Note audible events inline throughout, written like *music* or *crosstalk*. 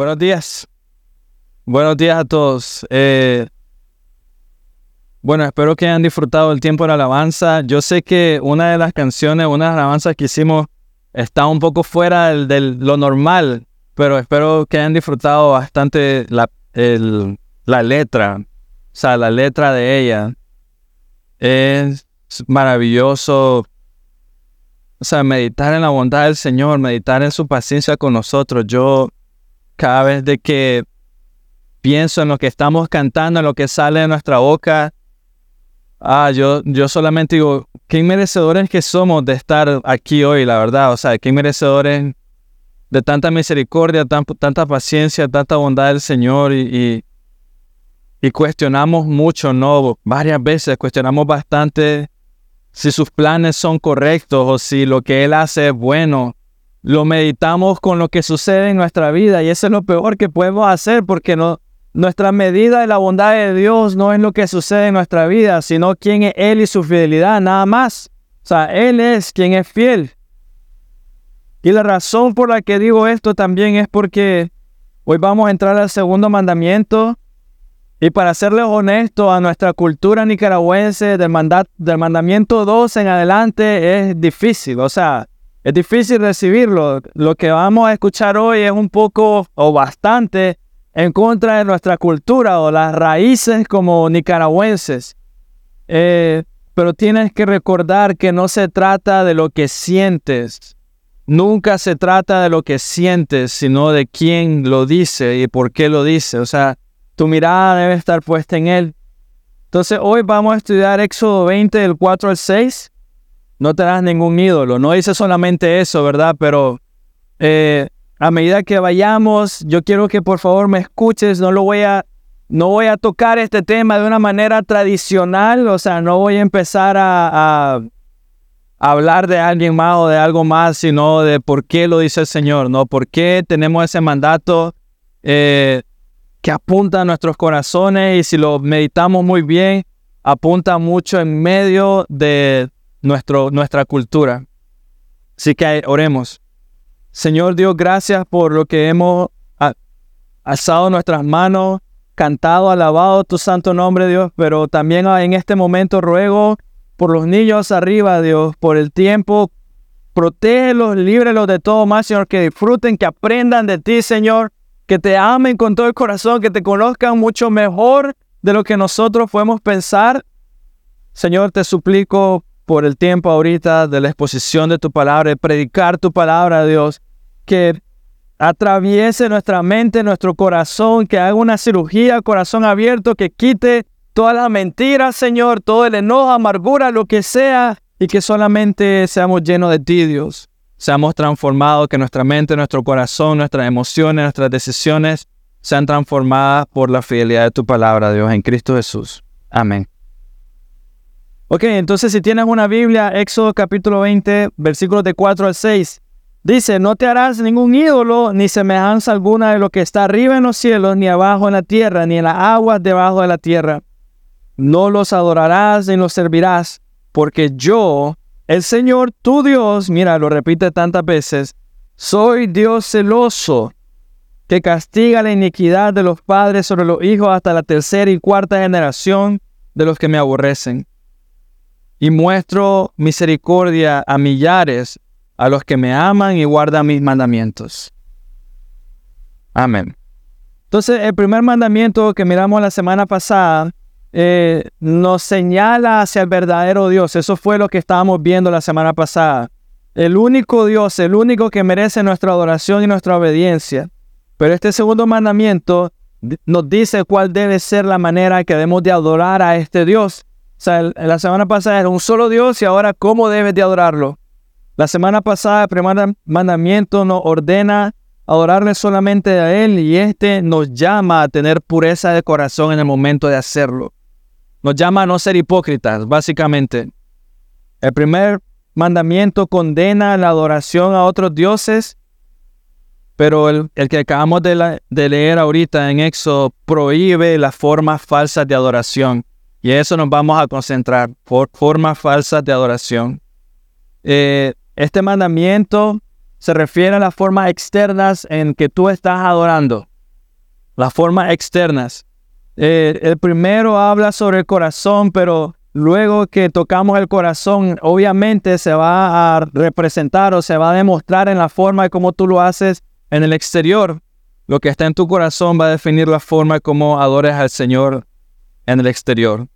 Buenos días. Buenos días a todos. Eh, bueno, espero que hayan disfrutado el tiempo de la alabanza. Yo sé que una de las canciones, una de las alabanzas que hicimos está un poco fuera de lo normal, pero espero que hayan disfrutado bastante la, la letra, o sea, la letra de ella. Es maravilloso, o sea, meditar en la bondad del Señor, meditar en su paciencia con nosotros. Yo, cada vez de que pienso en lo que estamos cantando, en lo que sale de nuestra boca, Ah, yo, yo solamente digo, qué merecedores que somos de estar aquí hoy, la verdad. O sea, qué merecedores de tanta misericordia, tanta paciencia, tanta bondad del Señor y, y, cuestionamos mucho, ¿no? Varias veces cuestionamos bastante si sus planes son correctos o si lo que Él hace es bueno. Lo meditamos con lo que sucede en nuestra vida y eso es lo peor que podemos hacer porque no, nuestra medida de la bondad de Dios no es lo que sucede en nuestra vida, sino quién es Él y su fidelidad, nada más. O sea, Él es quien es fiel. Y la razón por la que digo esto también es porque hoy vamos a entrar al segundo mandamiento. Y para serles honesto, a nuestra cultura nicaragüense del, del mandamiento 2 en adelante es difícil. O sea, es difícil recibirlo. Lo que vamos a escuchar hoy es un poco o bastante en contra de nuestra cultura o las raíces como nicaragüenses. Eh, pero tienes que recordar que no se trata de lo que sientes. Nunca se trata de lo que sientes, sino de quién lo dice y por qué lo dice. O sea, tu mirada debe estar puesta en Él. Entonces hoy vamos a estudiar Éxodo 20 del 4 al 6. No te ningún ídolo. No dice solamente eso, ¿verdad? Pero eh, a medida que vayamos, yo quiero que por favor me escuches, no lo voy a no voy a tocar este tema de una manera tradicional, o sea, no voy a empezar a, hablar de alguien más o de algo más, sino de por qué lo dice el Señor, ¿no? ¿Por qué tenemos ese mandato eh, que apunta a nuestros corazones y si lo meditamos muy bien, apunta mucho en medio de nuestro, nuestra cultura? Así que oremos. Señor Dios, gracias por lo que hemos alzado nuestras manos, cantado, alabado tu santo nombre, Dios, pero también en este momento ruego por los niños arriba, Dios, por el tiempo, protégelos, líbrelos de todo mal, Señor, que disfruten, que aprendan de ti, Señor, que te amen con todo el corazón, que te conozcan mucho mejor de lo que nosotros podemos pensar. Señor, te suplico por el tiempo ahorita de la exposición de tu palabra, de predicar tu palabra, Dios, que atraviese nuestra mente, nuestro corazón, que haga una cirugía, corazón abierto, que quite todas las mentiras, Señor, todo el enojo, amargura, lo que sea, y que solamente seamos llenos de ti, Dios. Seamos transformados, que nuestra mente, nuestro corazón, nuestras emociones, nuestras decisiones sean transformadas por la fidelidad de tu palabra, Dios, en Cristo Jesús. Amén. Ok, entonces si tienes una Biblia, Éxodo capítulo 20, versículos de 4 al 6, dice, no te harás ningún ídolo, ni semejanza alguna de lo que está arriba en los cielos, ni abajo en la tierra, ni en las aguas debajo de la tierra. No los adorarás ni los servirás, porque yo, el Señor tu Dios, mira, lo repite tantas veces, soy Dios celoso, que castiga la iniquidad de los padres sobre los hijos hasta la tercera y cuarta generación de los que me aborrecen y muestro misericordia a millares, a los que me aman y guardan mis mandamientos. Amén. Entonces, el primer mandamiento que miramos la semana pasada eh, nos señala hacia el verdadero Dios. Eso fue lo que estábamos viendo la semana pasada. El único Dios, el único que merece nuestra adoración y nuestra obediencia. Pero este segundo mandamiento nos dice cuál debe ser la manera que debemos de adorar a este Dios. Sea, la semana pasada era un solo Dios y ahora cómo debes de adorarlo. La semana pasada el primer mandamiento nos ordena adorarle solamente a Él y este nos llama a tener pureza de corazón en el momento de hacerlo. Nos llama a no ser hipócritas, básicamente. El primer mandamiento condena la adoración a otros dioses, pero el, que acabamos de, de leer ahorita en Éxodo prohíbe las formas falsas de adoración. Y eso nos vamos a concentrar por formas falsas de adoración. Eh, este mandamiento se refiere a las formas externas en que tú estás adorando. las formas externas. Eh, el primero habla sobre el corazón, pero luego que tocamos el corazón, obviamente se va a representar o se va a demostrar en la forma de cómo tú lo haces en el exterior. Lo que está en tu corazón va a definir la forma como adores al Señor en el exterior.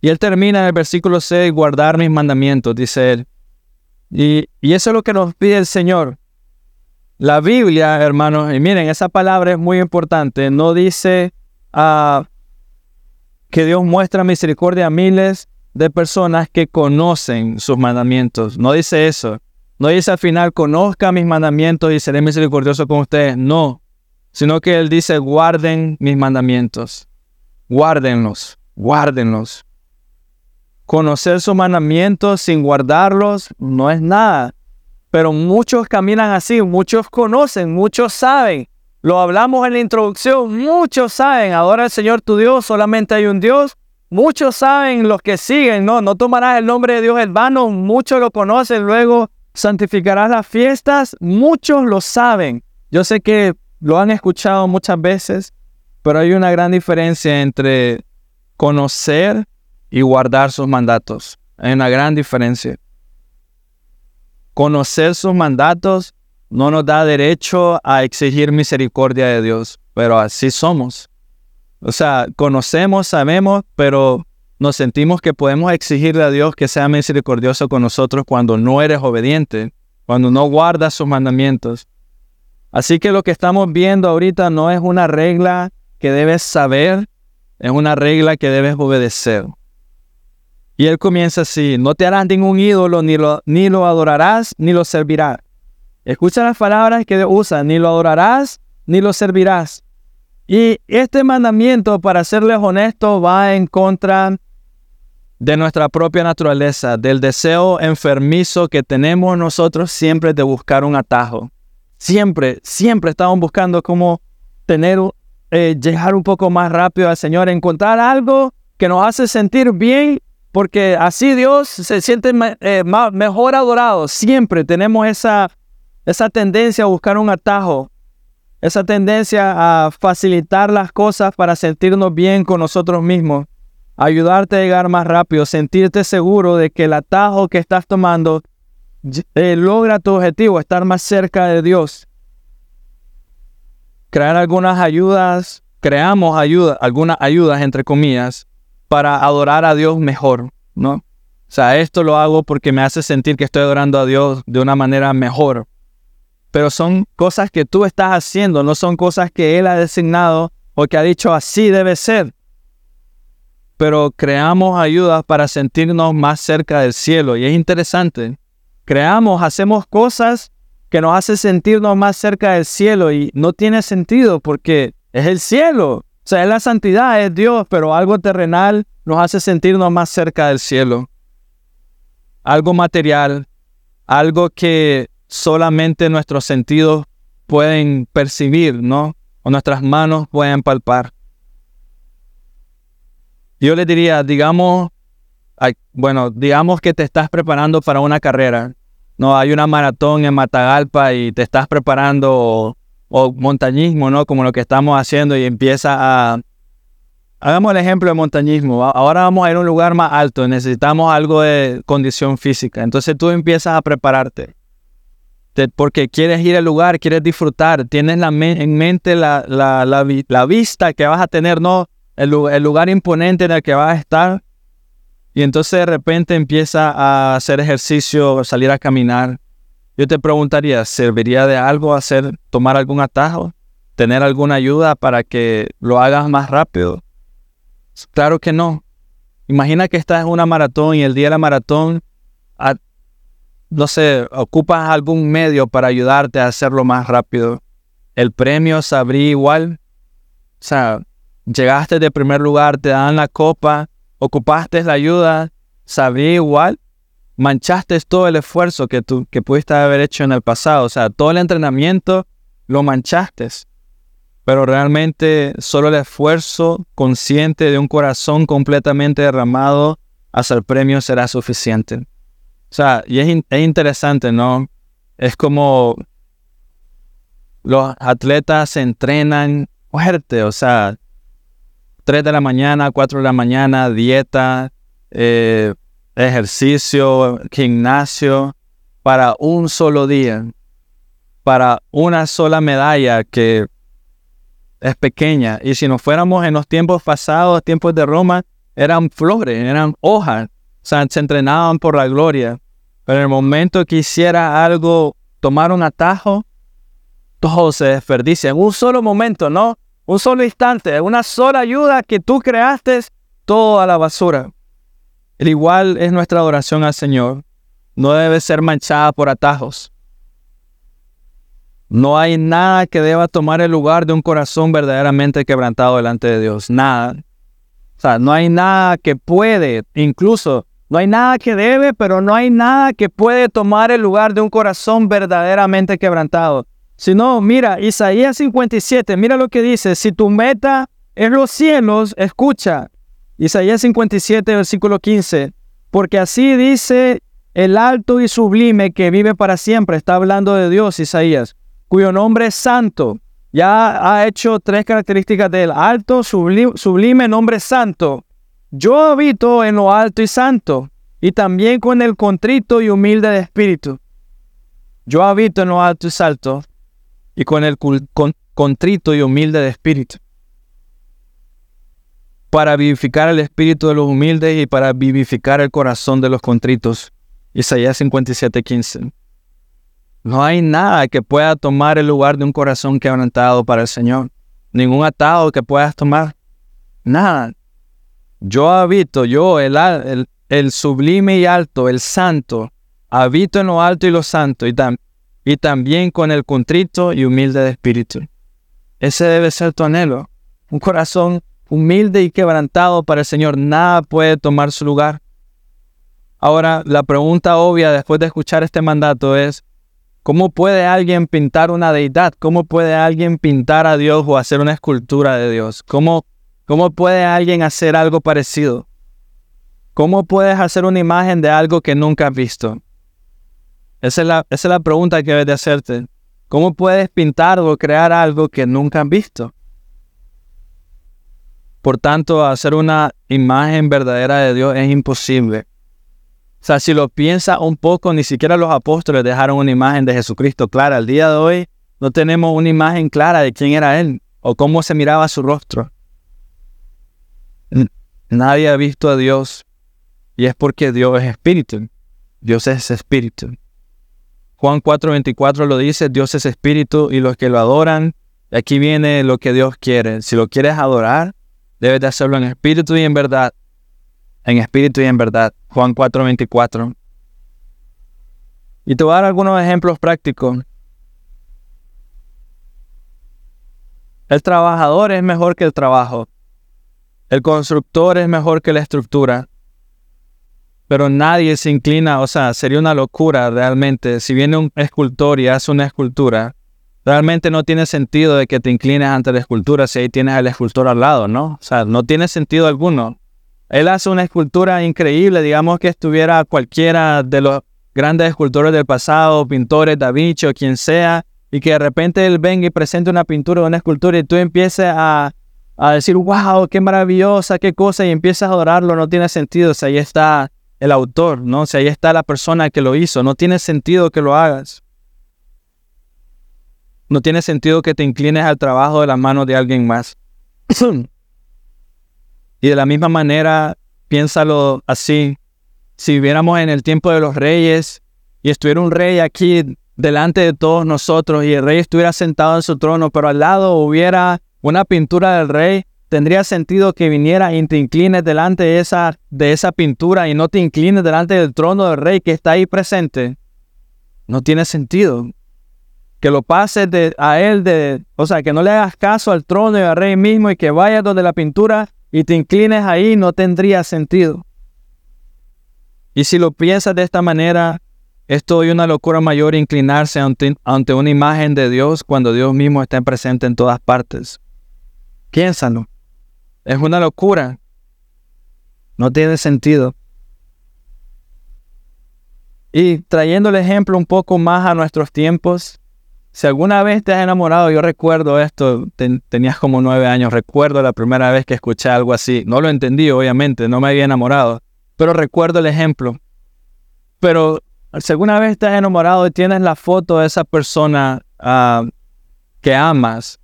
Y él termina en el versículo 6, guardar mis mandamientos, dice él. Y, eso es lo que nos pide el Señor. La Biblia, hermanos, y miren, esa palabra es muy importante. No dice uh, que Dios muestra misericordia a miles de personas que conocen sus mandamientos. No dice eso. No dice al final, conozca mis mandamientos y seré misericordioso con ustedes. No. Sino que Él dice, guarden mis mandamientos. Guárdenlos, guárdenlos. Conocer sus mandamientos sin guardarlos no es nada. Pero muchos caminan así, muchos conocen, muchos saben. Lo hablamos en la introducción, muchos saben, adora al Señor tu Dios, solamente hay un Dios. Muchos saben los que siguen, no, no tomarás el nombre de Dios en vano, muchos lo conocen, luego santificarás las fiestas, muchos lo saben. Yo sé que lo han escuchado muchas veces, pero hay una gran diferencia entre conocer y guardar sus mandatos. Hay una gran diferencia. Conocer sus mandatos no nos da derecho a exigir misericordia de Dios, pero así somos. O sea, conocemos, sabemos, pero nos sentimos que podemos exigirle a Dios que sea misericordioso con nosotros cuando no eres obediente, cuando no guardas sus mandamientos. Así que lo que estamos viendo ahorita no es una regla que debes saber, es una regla que debes obedecer. Y él comienza así, no te harás ningún ídolo, ni lo, ni lo adorarás, ni lo servirás. Escucha las palabras que usa, ni lo adorarás, ni lo servirás. Y este mandamiento, para serles honesto, va en contra de nuestra propia naturaleza, del deseo enfermizo que tenemos nosotros siempre de buscar un atajo. Siempre, siempre estamos buscando cómo tener, eh, llegar un poco más rápido al Señor, encontrar algo que nos hace sentir bien porque así Dios se siente eh, mejor adorado. Siempre tenemos esa, esa tendencia a buscar un atajo, esa tendencia a facilitar las cosas para sentirnos bien con nosotros mismos, ayudarte a llegar más rápido, sentirte seguro de que el atajo que estás tomando eh, logra tu objetivo, estar más cerca de Dios. Crear algunas ayudas, creamos algunas ayudas entre comillas, para adorar a Dios mejor, ¿no? O sea, esto lo hago porque me hace sentir que estoy adorando a Dios de una manera mejor. Pero son cosas que tú estás haciendo, no son cosas que Él ha designado o que ha dicho así debe ser. Pero creamos ayudas para sentirnos más cerca del cielo. Y es interesante. Creamos, hacemos cosas que nos hacen sentirnos más cerca del cielo y no tiene sentido porque es el cielo. O sea, es la santidad, es Dios, pero algo terrenal nos hace sentirnos más cerca del cielo. Algo material, algo que solamente nuestros sentidos pueden percibir, ¿no? O nuestras manos pueden palpar. Yo le diría, digamos, bueno, digamos que te estás preparando para una carrera. No, hay una maratón en Matagalpa y te estás preparando o montañismo, ¿no? Como lo que estamos haciendo y empieza a... Hagamos el ejemplo de montañismo. Ahora vamos a ir a un lugar más alto, necesitamos algo de condición física. Entonces tú empiezas a prepararte. porque quieres ir al lugar, quieres disfrutar, tienes la en mente la, la, vista que vas a tener, ¿no? El, el lugar imponente en el que vas a estar. Y entonces de repente empieza a hacer ejercicio, salir a caminar. Yo te preguntaría, ¿serviría de algo hacer, tomar algún atajo? ¿Tener alguna ayuda para que lo hagas más rápido? Claro que no. Imagina que estás en una maratón y el día de la maratón, no sé, ocupas algún medio para ayudarte a hacerlo más rápido. El premio sabría igual. O sea, llegaste de primer lugar, te dan la copa, ocupaste la ayuda, sabría igual manchaste todo el esfuerzo que tú que pudiste haber hecho en el pasado. O sea, todo el entrenamiento lo manchaste. Pero realmente solo el esfuerzo consciente de un corazón completamente derramado hacia el premio será suficiente. O sea, y es, es interesante, ¿no? Es como los atletas se entrenan fuerte, o sea, 3 de la mañana, 4 de la mañana, dieta, eh, ejercicio, gimnasio, para un solo día, para una sola medalla que es pequeña. Y si nos fuéramos en los tiempos pasados, tiempos de Roma, eran flores, eran hojas, o sea, se entrenaban por la gloria. Pero en el momento que hiciera algo, tomar un atajo, todo se desperdicia. En un solo momento, ¿no? Un solo instante, una sola ayuda que tú creaste, todo a la basura. El igual es nuestra adoración al Señor. No debe ser manchada por atajos. No hay nada que deba tomar el lugar de un corazón verdaderamente quebrantado delante de Dios. Nada. O sea, no hay nada que puede, incluso, no hay nada que debe, pero no hay nada que puede tomar el lugar de un corazón verdaderamente quebrantado. Si no, mira, Isaías 57, mira lo que dice, si tu meta es los cielos, escucha. Isaías 57, versículo 15, porque así dice el alto y sublime que vive para siempre, está hablando de Dios, Isaías, cuyo nombre es santo. Ya ha hecho tres características del alto, sublime, sublime nombre santo. Yo habito en lo alto y santo, y también con el contrito y humilde de espíritu. Yo habito en lo alto y santo, y con el contrito y humilde de espíritu, para vivificar el espíritu de los humildes y para vivificar el corazón de los contritos. Isaías 57:15. No hay nada que pueda tomar el lugar de un corazón quebrantado para el Señor. Ningún atado que puedas tomar. Nada. Yo habito, yo, el, el, el sublime y alto, el santo, habito en lo alto y lo santo, y, también y también con el contrito y humilde de espíritu. Ese debe ser tu anhelo. Un corazón humilde y quebrantado para el Señor. Nada puede tomar su lugar. Ahora, la pregunta obvia después de escuchar este mandato es, ¿cómo puede alguien pintar una deidad? ¿Cómo puede alguien pintar a Dios o hacer una escultura de Dios? ¿Cómo, cómo puede alguien hacer algo parecido? ¿Cómo puedes hacer una imagen de algo que nunca has visto? Esa es la, pregunta que debes de hacerte. ¿Cómo puedes pintar o crear algo que nunca han visto? Por tanto, hacer una imagen verdadera de Dios es imposible. O sea, si lo piensas un poco, ni siquiera los apóstoles dejaron una imagen de Jesucristo clara. Al día de hoy no tenemos una imagen clara de quién era Él o cómo se miraba su rostro. Nadie ha visto a Dios y es porque Dios es espíritu. Dios es espíritu. Juan 4:24 lo dice, Dios es espíritu y los que lo adoran, aquí viene lo que Dios quiere. Si lo quieres adorar, debes de hacerlo en espíritu y en verdad. En espíritu y en verdad. Juan 4:24. Y te voy a dar algunos ejemplos prácticos. El trabajador es mejor que el trabajo. El constructor es mejor que la estructura pero nadie se inclina, o sea, sería una locura realmente. Si viene un escultor y hace una escultura, realmente no tiene sentido de que te inclines ante la escultura si ahí tienes al escultor al lado, ¿no? O sea, no tiene sentido alguno. Él hace una escultura increíble, digamos que estuviera cualquiera de los grandes escultores del pasado, pintores, Da o quien sea, y que de repente él venga y presente una pintura o una escultura y tú empieces a, a decir, wow, qué maravillosa, qué cosa, y empiezas a adorarlo, no tiene sentido. O sea, ahí está el autor, ¿no? Si ahí está la persona que lo hizo, no tiene sentido que lo hagas. No tiene sentido que te inclines al trabajo de las manos de alguien más. *clears throat* y de la misma manera, piénsalo así. Si viviéramos en el tiempo de los reyes y estuviera un rey aquí delante de todos nosotros y el rey estuviera sentado en su trono, pero al lado hubiera una pintura del rey, tendría sentido que viniera y te inclines delante de esa, de esa pintura y no te inclines delante del trono del rey que está ahí presente. No tiene sentido. Que lo pases de, a él, de, o sea, que no le hagas caso al trono y al rey mismo y que vayas donde la pintura y te inclines ahí, no tendría sentido. Y si lo piensas de esta manera, es hoy una locura mayor inclinarse ante, ante una imagen de Dios cuando Dios mismo está presente en todas partes. Piénsalo. Es una locura. No tiene sentido. Y trayendo el ejemplo un poco más a nuestros tiempos, si alguna vez te has enamorado, yo recuerdo esto, tenías como nueve años, recuerdo la primera vez que escuché algo así. No lo entendí, obviamente, no me había enamorado, pero recuerdo el ejemplo. Pero si alguna vez te has enamorado y tienes la foto de esa persona ah, que amas,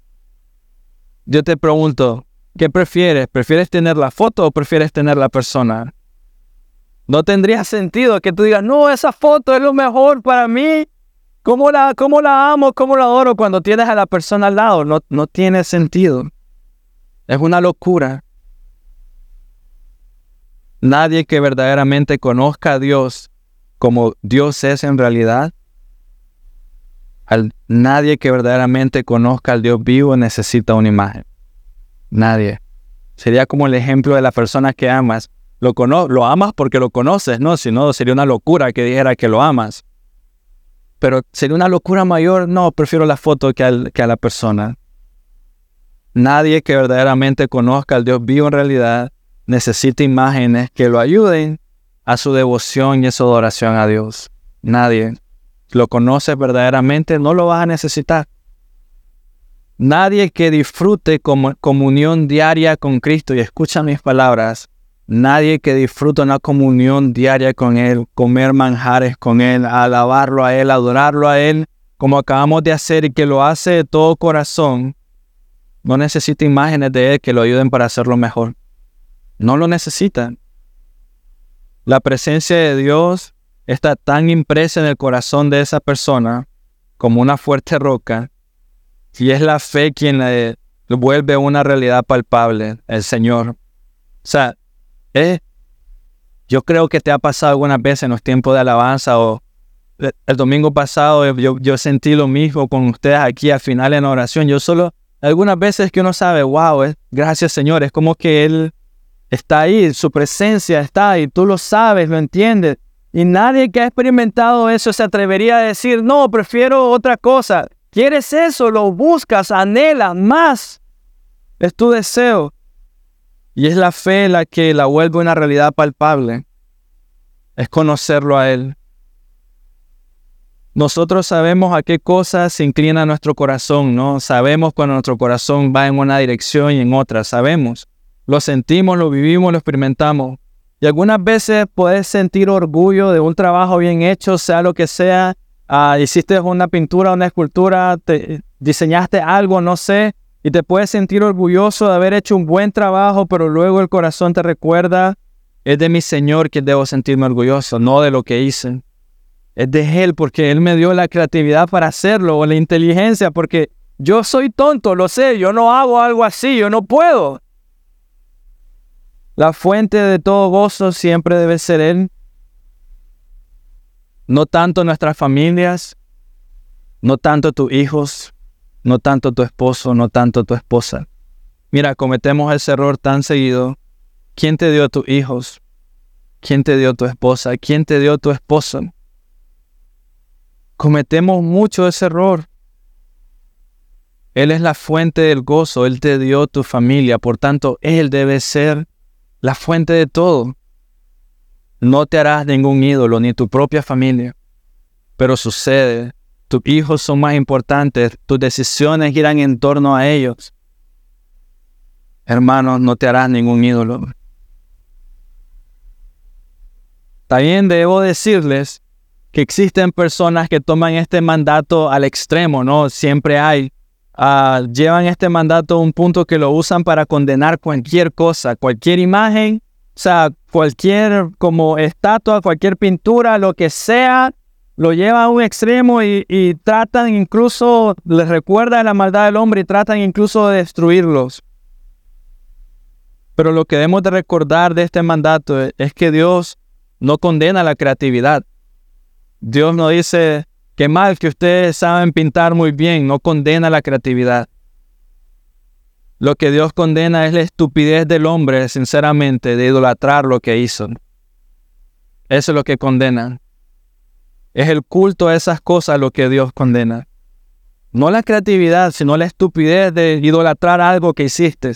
yo te pregunto, ¿qué prefieres? ¿Prefieres tener la foto o prefieres tener la persona? No tendría sentido que tú digas, no, esa foto es lo mejor para mí. ¿Cómo la, cómo la amo? ¿Cómo la adoro cuando tienes a la persona al lado? No, no tiene sentido. Es una locura. Nadie que verdaderamente conozca a Dios como Dios es en realidad, al, nadie que verdaderamente conozca al Dios vivo necesita una imagen. Nadie. Sería como el ejemplo de la persona que amas. Lo, lo amas porque lo conoces, ¿no? Si no, sería una locura que dijera que lo amas. Pero sería una locura mayor, no, prefiero la foto que, que a la persona. Nadie que verdaderamente conozca al Dios vivo en realidad necesita imágenes que lo ayuden a su devoción y a su adoración a Dios. Nadie. Lo conoces verdaderamente, no lo vas a necesitar. Nadie que disfrute como comunión diaria con Cristo, y escucha mis palabras, nadie que disfrute una comunión diaria con Él, comer manjares con Él, alabarlo a Él, adorarlo a Él, como acabamos de hacer y que lo hace de todo corazón, no necesita imágenes de Él que lo ayuden para hacerlo mejor. No lo necesitan. La presencia de Dios está tan impresa en el corazón de esa persona como una fuerte roca y es la fe quien le vuelve una realidad palpable, el Señor. O sea, eh, yo creo que te ha pasado algunas veces en los tiempos de alabanza o el domingo pasado yo, yo sentí lo mismo con ustedes aquí al final en oración. Yo solo, algunas veces que uno sabe, wow, es, gracias Señor, es como que Él está ahí, su presencia está ahí, tú lo sabes, lo entiendes. Y nadie que ha experimentado eso se atrevería a decir, no, prefiero otra cosa. ¿Quieres eso? Lo buscas, anhela más. Es tu deseo. Y es la fe la que la vuelve una realidad palpable. Es conocerlo a Él. Nosotros sabemos a qué cosas se inclina nuestro corazón, ¿no? Sabemos cuando nuestro corazón va en una dirección y en otra, sabemos. Lo sentimos, lo vivimos, lo experimentamos. Y algunas veces puedes sentir orgullo de un trabajo bien hecho, sea lo que sea. Ah, hiciste una pintura, una escultura, te, diseñaste algo, no sé, y te puedes sentir orgulloso de haber hecho un buen trabajo, pero luego el corazón te recuerda, es de mi Señor que debo sentirme orgulloso, no de lo que hice. Es de Él porque Él me dio la creatividad para hacerlo o la inteligencia porque yo soy tonto, lo sé, yo no hago algo así, yo no puedo. La fuente de todo gozo siempre debe ser Él. No tanto nuestras familias, no tanto tus hijos, no tanto tu esposo, no tanto tu esposa. Mira, cometemos ese error tan seguido. ¿Quién te dio tus hijos? ¿Quién te dio tu esposa? ¿Quién te dio tu esposo? Cometemos mucho ese error. Él es la fuente del gozo, Él te dio tu familia, por tanto, Él debe ser la fuente de todo. No te harás ningún ídolo ni tu propia familia. Pero sucede, tus hijos son más importantes, tus decisiones giran en torno a ellos. Hermanos, no te harás ningún ídolo. También debo decirles que existen personas que toman este mandato al extremo, ¿no? Siempre hay Ah, llevan este mandato a un punto que lo usan para condenar cualquier cosa, cualquier imagen, o sea, cualquier como estatua, cualquier pintura, lo que sea, lo llevan a un extremo y, tratan incluso, les recuerda la maldad del hombre y tratan incluso de destruirlos. Pero lo que debemos de recordar de este mandato es que Dios no condena la creatividad. Dios no dice, Qué mal que ustedes saben pintar muy bien, no condena la creatividad. Lo que Dios condena es la estupidez del hombre, sinceramente, de idolatrar lo que hizo. Eso es lo que condena. Es el culto a esas cosas lo que Dios condena. No la creatividad, sino la estupidez de idolatrar algo que hiciste.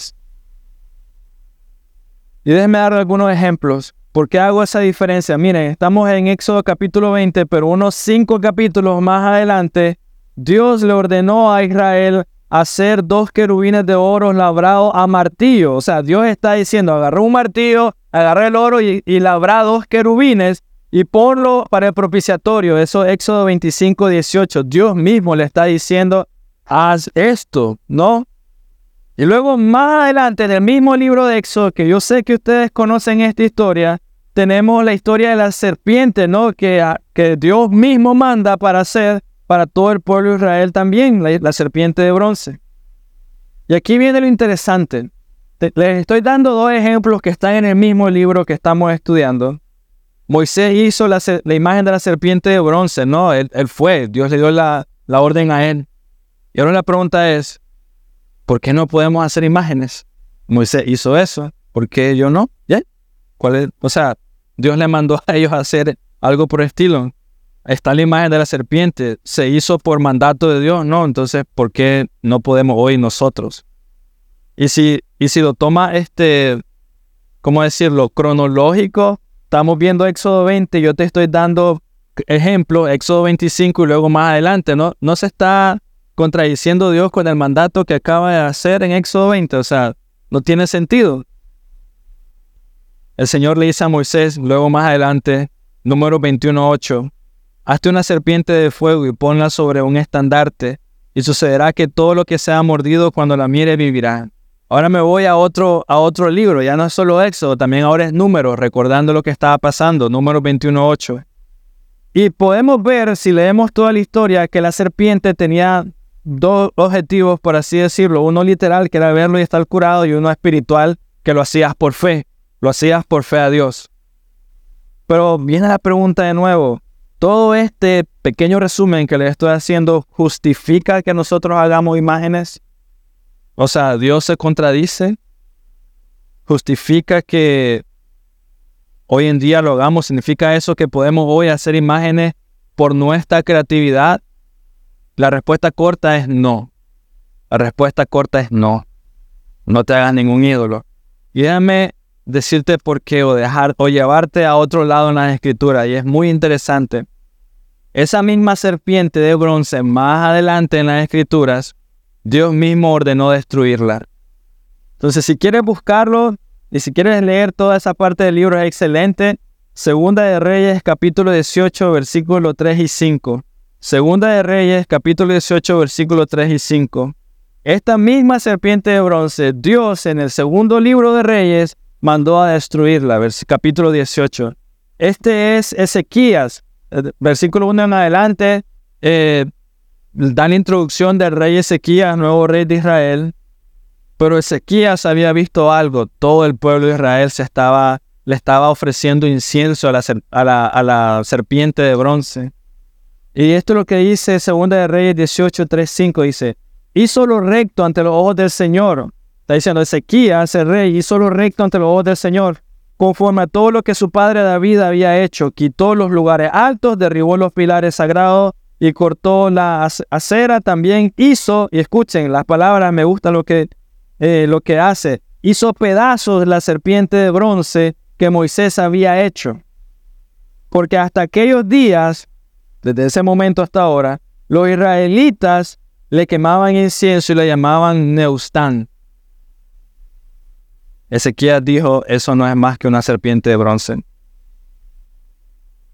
Y déjenme dar algunos ejemplos. ¿Por qué hago esa diferencia? Miren, estamos en Éxodo capítulo 20, pero unos cinco capítulos más adelante Dios le ordenó a Israel hacer dos querubines de oro labrados a martillo. O sea, Dios está diciendo, agarró un martillo, agarré el oro y, y dos querubines y ponlo para el propiciatorio. Eso es Éxodo 25, 18. Dios mismo le está diciendo, haz esto, ¿no? Y luego más adelante en el mismo libro de Éxodo, que yo sé que ustedes conocen esta historia, tenemos la historia de la serpiente, ¿no? Que, que Dios mismo manda para hacer para todo el pueblo de Israel también, la, serpiente de bronce. Y aquí viene lo interesante. les estoy dando dos ejemplos que están en el mismo libro que estamos estudiando. Moisés hizo la, imagen de la serpiente de bronce, ¿no? Él, fue, Dios le dio la, orden a él. Y ahora la pregunta es, ¿por qué no podemos hacer imágenes? Moisés hizo eso, ¿por qué yo no? ¿Ya? ¿Cuál es? O sea, Dios le mandó a ellos hacer algo por estilo está la imagen de la serpiente, se hizo por mandato de Dios, no, entonces, ¿por qué no podemos hoy nosotros? Y si, y si lo toma este, ¿cómo decirlo? Cronológico, estamos viendo Éxodo 20, yo te estoy dando ejemplo, Éxodo 25 y luego más adelante, ¿no? No se está contradiciendo Dios con el mandato que acaba de hacer en Éxodo 20, o sea, no tiene sentido. El Señor le dice a Moisés, luego más adelante, número 21.8, Hazte una serpiente de fuego y ponla sobre un estandarte, y sucederá que todo lo que sea mordido cuando la mire vivirá. Ahora me voy a otro, a otro libro, ya no es solo Éxodo, también ahora es números, recordando lo que estaba pasando, número 21.8. Y podemos ver, si leemos toda la historia, que la serpiente tenía dos objetivos, por así decirlo. Uno literal, que era verlo y estar curado, y uno espiritual, que lo hacías por fe. Lo hacías por fe a Dios. Pero viene la pregunta de nuevo, todo este pequeño resumen que le estoy haciendo justifica que nosotros hagamos imágenes. O sea, Dios se contradice. Justifica que hoy en día lo hagamos. Significa eso que podemos hoy hacer imágenes por nuestra creatividad. La respuesta corta es no. La respuesta corta es no. No te hagas ningún ídolo. Y déjame decirte por qué o dejar o llevarte a otro lado en la escritura. Y es muy interesante. Esa misma serpiente de bronce más adelante en las escrituras, Dios mismo ordenó destruirla. Entonces, si quieres buscarlo y si quieres leer toda esa parte del libro, es excelente. Segunda de Reyes, capítulo 18, versículos 3 y 5. Segunda de Reyes, capítulo 18, versículos 3 y 5. Esta misma serpiente de bronce, Dios en el segundo libro de Reyes mandó a destruirla, capítulo 18. Este es Ezequías, versículo 1 en adelante, eh, da la introducción del rey Ezequías, nuevo rey de Israel. Pero Ezequías había visto algo. Todo el pueblo de Israel se estaba, le estaba ofreciendo incienso a la, a la, serpiente de bronce. Y esto es lo que dice 2 de Reyes 18, 3, 5. Dice, hizo lo recto ante los ojos del Señor. Está diciendo Ezequías, el rey, hizo lo recto ante los ojos del Señor conforme a todo lo que su padre David había hecho. Quitó los lugares altos, derribó los pilares sagrados y cortó la acera. También hizo, y escuchen las palabras, me gusta lo que, eh, lo que hace, hizo pedazos la serpiente de bronce que Moisés había hecho. Porque hasta aquellos días, desde ese momento hasta ahora, los israelitas le quemaban incienso y le llamaban Neustán. Ezequiel dijo, eso no es más que una serpiente de bronce.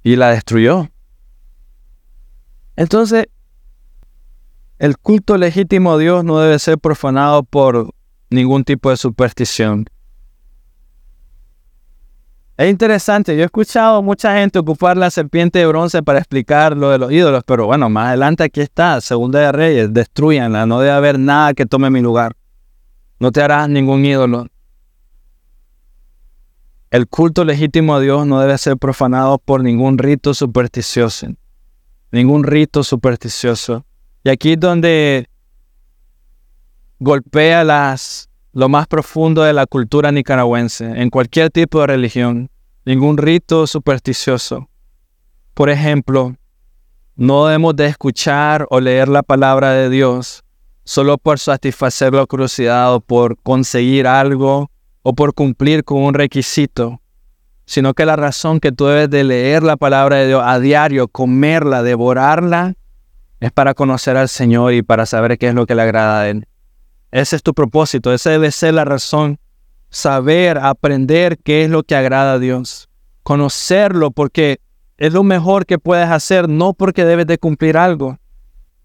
Y la destruyó. Entonces, el culto legítimo a Dios no debe ser profanado por ningún tipo de superstición. Es interesante, yo he escuchado mucha gente ocupar la serpiente de bronce para explicar lo de los ídolos, pero bueno, más adelante aquí está, Segunda de Reyes, destruyanla, no debe haber nada que tome mi lugar. No te harás ningún ídolo. El culto legítimo a Dios no debe ser profanado por ningún rito supersticioso. Ningún rito supersticioso. Y aquí es donde golpea las, lo más profundo de la cultura nicaragüense, en cualquier tipo de religión. Ningún rito supersticioso. Por ejemplo, no debemos de escuchar o leer la palabra de Dios solo por satisfacer la curiosidad o por conseguir algo o por cumplir con un requisito, sino que la razón que tú debes de leer la palabra de Dios a diario, comerla, devorarla, es para conocer al Señor y para saber qué es lo que le agrada a Él. Ese es tu propósito, esa debe ser la razón. Saber, aprender qué es lo que agrada a Dios. Conocerlo porque es lo mejor que puedes hacer, no porque debes de cumplir algo,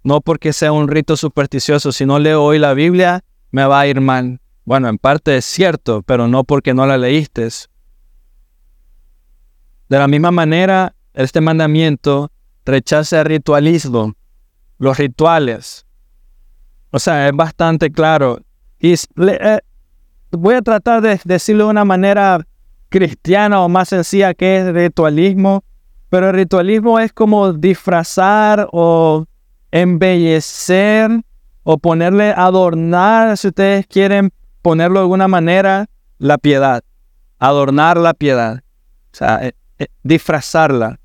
no porque sea un rito supersticioso. Si no leo hoy la Biblia, me va a ir mal. Bueno, en parte es cierto, pero no porque no la leíste. De la misma manera, este mandamiento rechaza el ritualismo, los rituales. O sea, es bastante claro. Eh, voy a tratar de decirlo de una manera cristiana o más sencilla que es ritualismo, pero el ritualismo es como disfrazar o embellecer o ponerle, adornar, si ustedes quieren ponerlo de alguna manera, la piedad. Adornar la piedad. O sea, eh, eh, disfrazarla.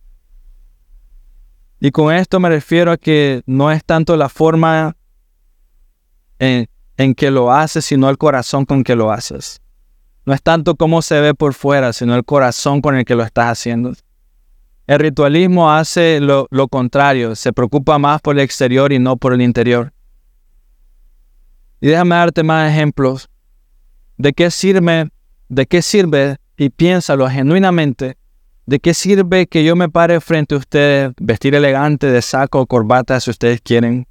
Y con esto me refiero a que no es tanto la forma en, en, que lo haces, sino el corazón con que lo haces. No es tanto cómo se ve por fuera, sino el corazón con el que lo estás haciendo. El ritualismo hace lo, lo contrario, se preocupa más por el exterior y no por el interior. Y déjame darte más ejemplos. ¿De qué sirve, de qué sirve, y piénsalo genuinamente, ¿De qué sirve que yo me pare frente a ustedes, vestir elegante de saco o corbata si ustedes quieren?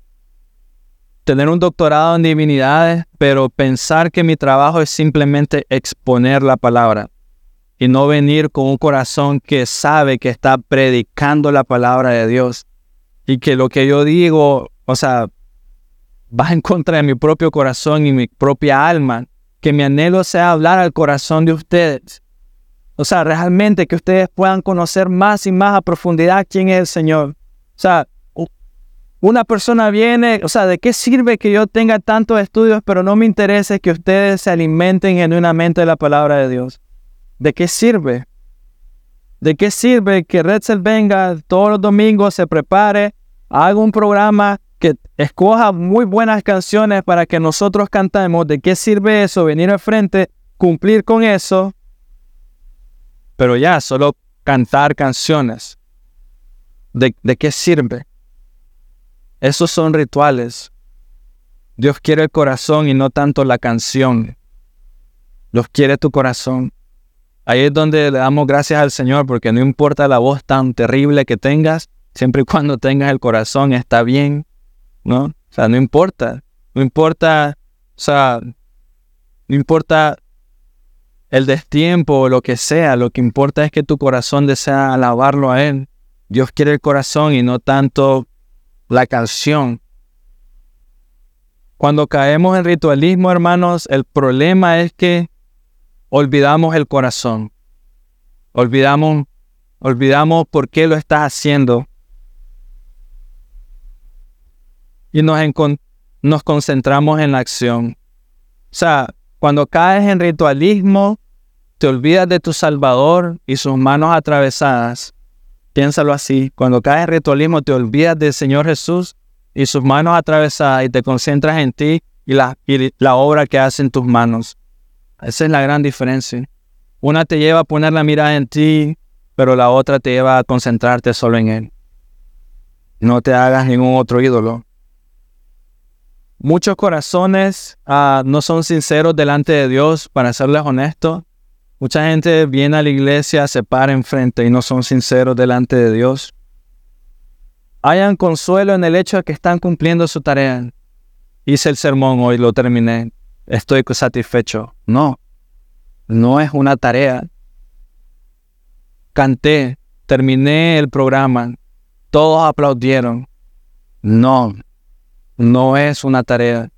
Tener un doctorado en divinidades, pero pensar que mi trabajo es simplemente exponer la palabra y no venir con un corazón que sabe que está predicando la palabra de Dios y que lo que yo digo, o sea, va en contra de mi propio corazón y mi propia alma, que mi anhelo sea hablar al corazón de ustedes o sea, realmente que ustedes puedan conocer más y más a profundidad quién es el Señor. O sea, una persona viene, o sea, ¿de qué sirve que yo tenga tantos estudios, pero no me interese que ustedes se alimenten genuinamente de la palabra de Dios? ¿De qué sirve? ¿De qué sirve que Redzel venga todos los domingos, se prepare, haga un programa, que escoja muy buenas canciones para que nosotros cantemos? ¿De qué sirve eso? Venir al frente, cumplir con eso pero ya, solo cantar canciones. ¿De, qué sirve? Esos son rituales. Dios quiere el corazón y no tanto la canción. Dios quiere tu corazón. Ahí es donde le damos gracias al Señor porque no importa la voz tan terrible que tengas, siempre y cuando tengas el corazón está bien, ¿no? O sea, no importa. No importa, o sea, no importa el destiempo o lo que sea, lo que importa es que tu corazón desea alabarlo a Él. Dios quiere el corazón y no tanto la canción. Cuando caemos en ritualismo, hermanos, el problema es que olvidamos el corazón. Olvidamos, olvidamos por qué lo estás haciendo. Y nos, nos concentramos en la acción. O sea, cuando caes en ritualismo, te olvidas de tu Salvador y sus manos atravesadas. Piénsalo así. Cuando caes en ritualismo, te olvidas del Señor Jesús y sus manos atravesadas y te concentras en ti y la, y la obra que hace en tus manos. Esa es la gran diferencia. Una te lleva a poner la mirada en ti, pero la otra te lleva a concentrarte solo en Él. No te hagas ningún otro ídolo. Muchos corazones ah, no son sinceros delante de Dios, para serles honestos. Mucha gente viene a la iglesia, se para enfrente y no son sinceros delante de Dios. Hayan consuelo en el hecho de que están cumpliendo su tarea. Hice el sermón hoy, lo terminé. Estoy satisfecho. No, no es una tarea. Canté, terminé el programa. Todos aplaudieron. No, no es una tarea.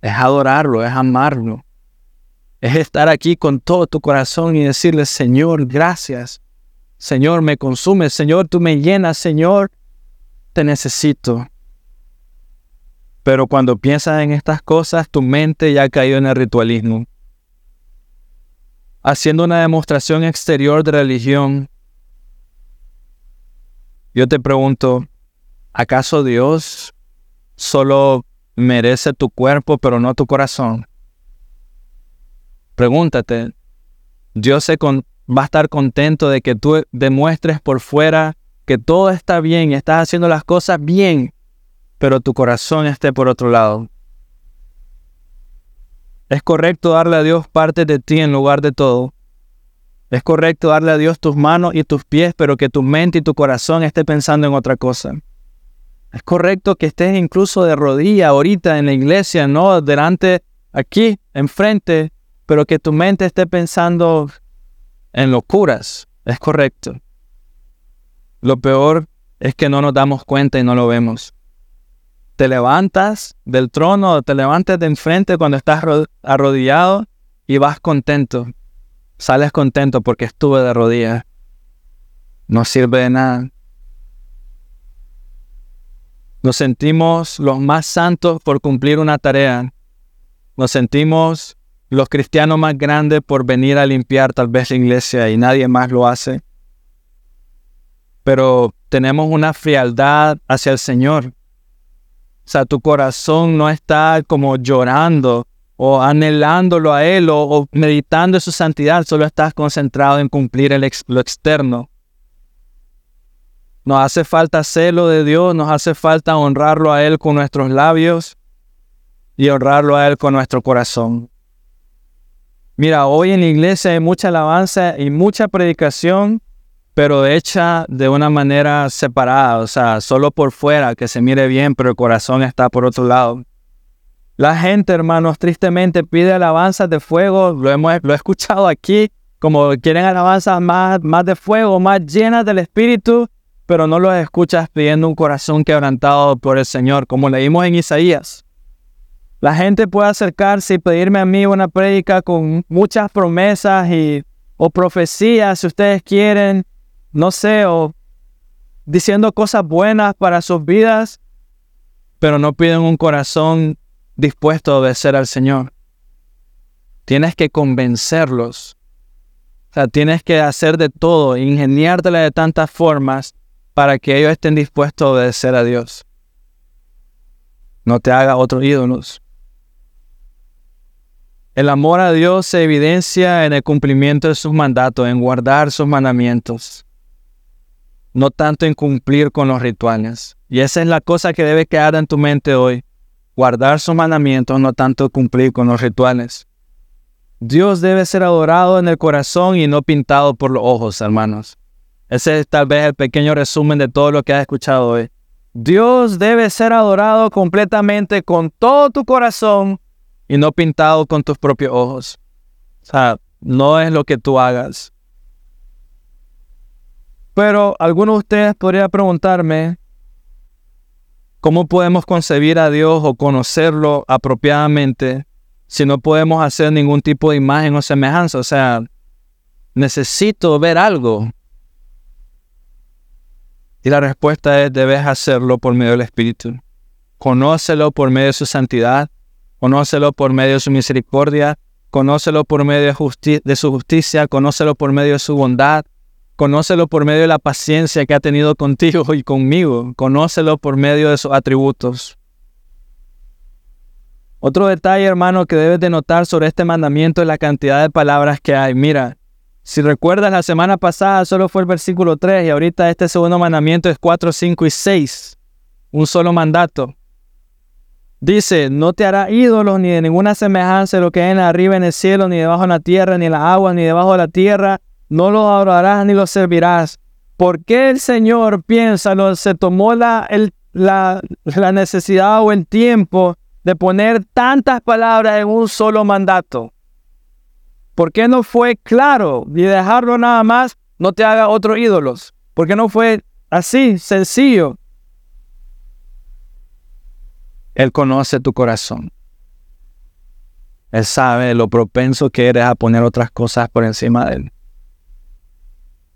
Es adorarlo, es amarlo. Es estar aquí con todo tu corazón y decirle, Señor, gracias. Señor, me consume. Señor, tú me llenas. Señor, te necesito. Pero cuando piensas en estas cosas, tu mente ya ha caído en el ritualismo. Haciendo una demostración exterior de religión, yo te pregunto, ¿acaso Dios solo merece tu cuerpo, pero no tu corazón. Pregúntate, Dios se va a estar contento de que tú demuestres por fuera que todo está bien y estás haciendo las cosas bien, pero tu corazón esté por otro lado. Es correcto darle a Dios parte de ti en lugar de todo. Es correcto darle a Dios tus manos y tus pies, pero que tu mente y tu corazón esté pensando en otra cosa. Es correcto que estés incluso de rodilla ahorita en la iglesia, no delante, aquí, enfrente, pero que tu mente esté pensando en locuras. Es correcto. Lo peor es que no nos damos cuenta y no lo vemos. Te levantas del trono, te levantas de enfrente cuando estás arrodillado y vas contento. Sales contento porque estuve de rodillas. No sirve de nada. Nos sentimos los más santos por cumplir una tarea. Nos sentimos los cristianos más grandes por venir a limpiar tal vez la iglesia y nadie más lo hace. Pero tenemos una frialdad hacia el Señor. O sea, tu corazón no está como llorando o anhelándolo a Él o, meditando en su santidad, solo estás concentrado en cumplir lo externo. Nos hace falta celo de Dios, nos hace falta honrarlo a Él con nuestros labios y honrarlo a Él con nuestro corazón. Mira, hoy en la iglesia hay mucha alabanza y mucha predicación, pero hecha de una manera separada, o sea, solo por fuera, que se mire bien, pero el corazón está por otro lado. La gente, hermanos, tristemente pide alabanzas de fuego, lo, hemos, lo he escuchado aquí, como quieren alabanzas más, más de fuego, más llenas del Espíritu, pero no los escuchas pidiendo un corazón quebrantado por el Señor, como leímos en Isaías. La gente puede acercarse y pedirme a mí una prédica con muchas promesas y, o profecías, si ustedes quieren, no sé, o diciendo cosas buenas para sus vidas, pero no piden un corazón dispuesto a obedecer al Señor. Tienes que convencerlos. O sea, tienes que hacer de todo, ingeniártela de tantas formas para que ellos estén dispuestos a obedecer a Dios. No te haga otros ídolos. El amor a Dios se evidencia en el cumplimiento de sus mandatos, en guardar sus mandamientos, no tanto en cumplir con los rituales. Y esa es la cosa que debe quedar en tu mente hoy. Guardar sus mandamientos, no tanto cumplir con los rituales. Dios debe ser adorado en el corazón y no pintado por los ojos, hermanos. Ese es tal vez el pequeño resumen de todo lo que has escuchado hoy. Dios debe ser adorado completamente con todo tu corazón y no pintado con tus propios ojos. O sea, no es lo que tú hagas. Pero algunos de ustedes podrían preguntarme, ¿cómo podemos concebir a Dios o conocerlo apropiadamente si no podemos hacer ningún tipo de imagen o semejanza? O sea, necesito ver algo. Y la respuesta es, debes hacerlo por medio del Espíritu. Conócelo por medio de su santidad, conócelo por medio de su misericordia, conócelo por medio de, de su justicia, conócelo por medio de su bondad, conócelo por medio de la paciencia que ha tenido contigo y conmigo, conócelo por medio de sus atributos. Otro detalle, hermano, que debes de notar sobre este mandamiento es la cantidad de palabras que hay. Mira, si recuerdas, la semana pasada solo fue el versículo 3 y ahorita este segundo mandamiento es 4, 5 y 6. Un solo mandato. Dice, no te hará ídolos ni de ninguna semejanza de lo que hay en arriba en el cielo, ni debajo en la tierra, ni en las aguas, ni debajo de la tierra. No lo adorarás ni lo servirás. ¿Por qué el Señor, piensa, se tomó la, la, la necesidad o el tiempo de poner tantas palabras en un solo mandato? ¿Por qué no fue claro y dejarlo nada más, no te haga otros ídolos? ¿Por qué no fue así, sencillo? Él conoce tu corazón. Él sabe lo propenso que eres a poner otras cosas por encima de Él.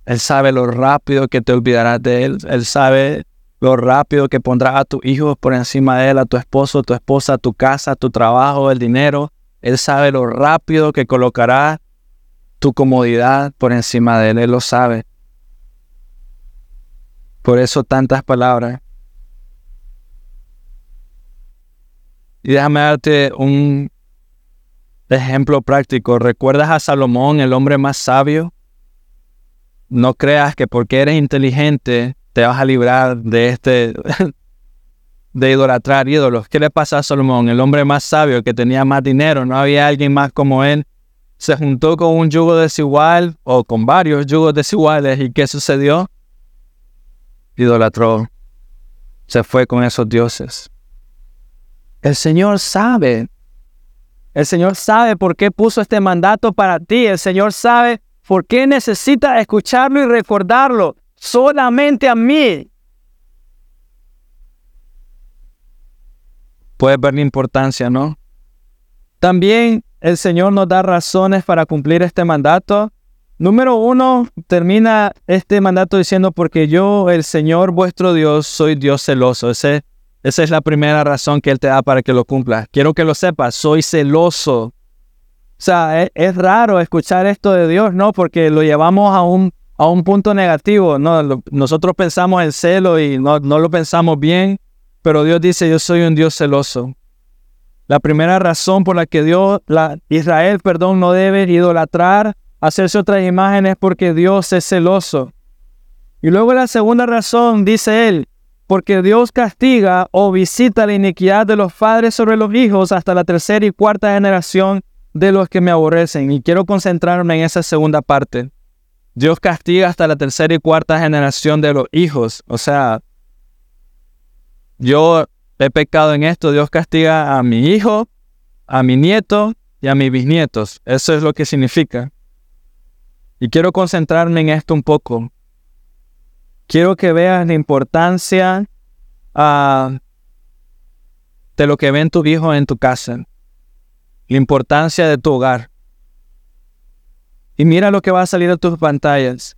Él sabe lo rápido que te olvidarás de Él. Él sabe lo rápido que pondrás a tus hijos por encima de Él, a tu esposo, tu esposa, tu casa, tu trabajo, el dinero. Él sabe lo rápido que colocará tu comodidad por encima de Él. Él lo sabe. Por eso tantas palabras. Y déjame darte un ejemplo práctico. ¿Recuerdas a Salomón, el hombre más sabio? No creas que porque eres inteligente te vas a librar de este de idolatrar ídolos. ¿Qué le pasa a Salomón? El hombre más sabio, que tenía más dinero, no había alguien más como él. Se juntó con un yugo desigual o con varios yugos desiguales. ¿Y qué sucedió? Idolatró. Se fue con esos dioses. El Señor sabe. El Señor sabe por qué puso este mandato para ti. El Señor sabe por qué necesita escucharlo y recordarlo solamente a mí. Puedes ver la importancia, ¿no? También el Señor nos da razones para cumplir este mandato. Número uno, termina este mandato diciendo, porque yo, el Señor vuestro Dios, soy Dios celoso. Esa es la primera razón que Él te da para que lo cumpla. Quiero que lo sepas, soy celoso. O sea, es, raro escuchar esto de Dios, ¿no? Porque lo llevamos a un, a un punto negativo, ¿no? nosotros pensamos en celo y no lo pensamos bien. Pero Dios dice, yo soy un Dios celoso. La primera razón por la que Dios, la, Israel, perdón, no debe idolatrar, hacerse otras imágenes porque Dios es celoso. Y luego la segunda razón, dice él, porque Dios castiga o visita la iniquidad de los padres sobre los hijos hasta la tercera y cuarta generación de los que me aborrecen. Y quiero concentrarme en esa segunda parte. Dios castiga hasta la tercera y cuarta generación de los hijos. O sea, yo he pecado en esto, Dios castiga a mi hijo, a mi nieto y a mis bisnietos. Eso es lo que significa. Y quiero concentrarme en esto un poco. Quiero que veas la importancia ah, de lo que ven tu hijo en tu casa. La importancia de tu hogar. Y mira lo que va a salir de tus pantallas.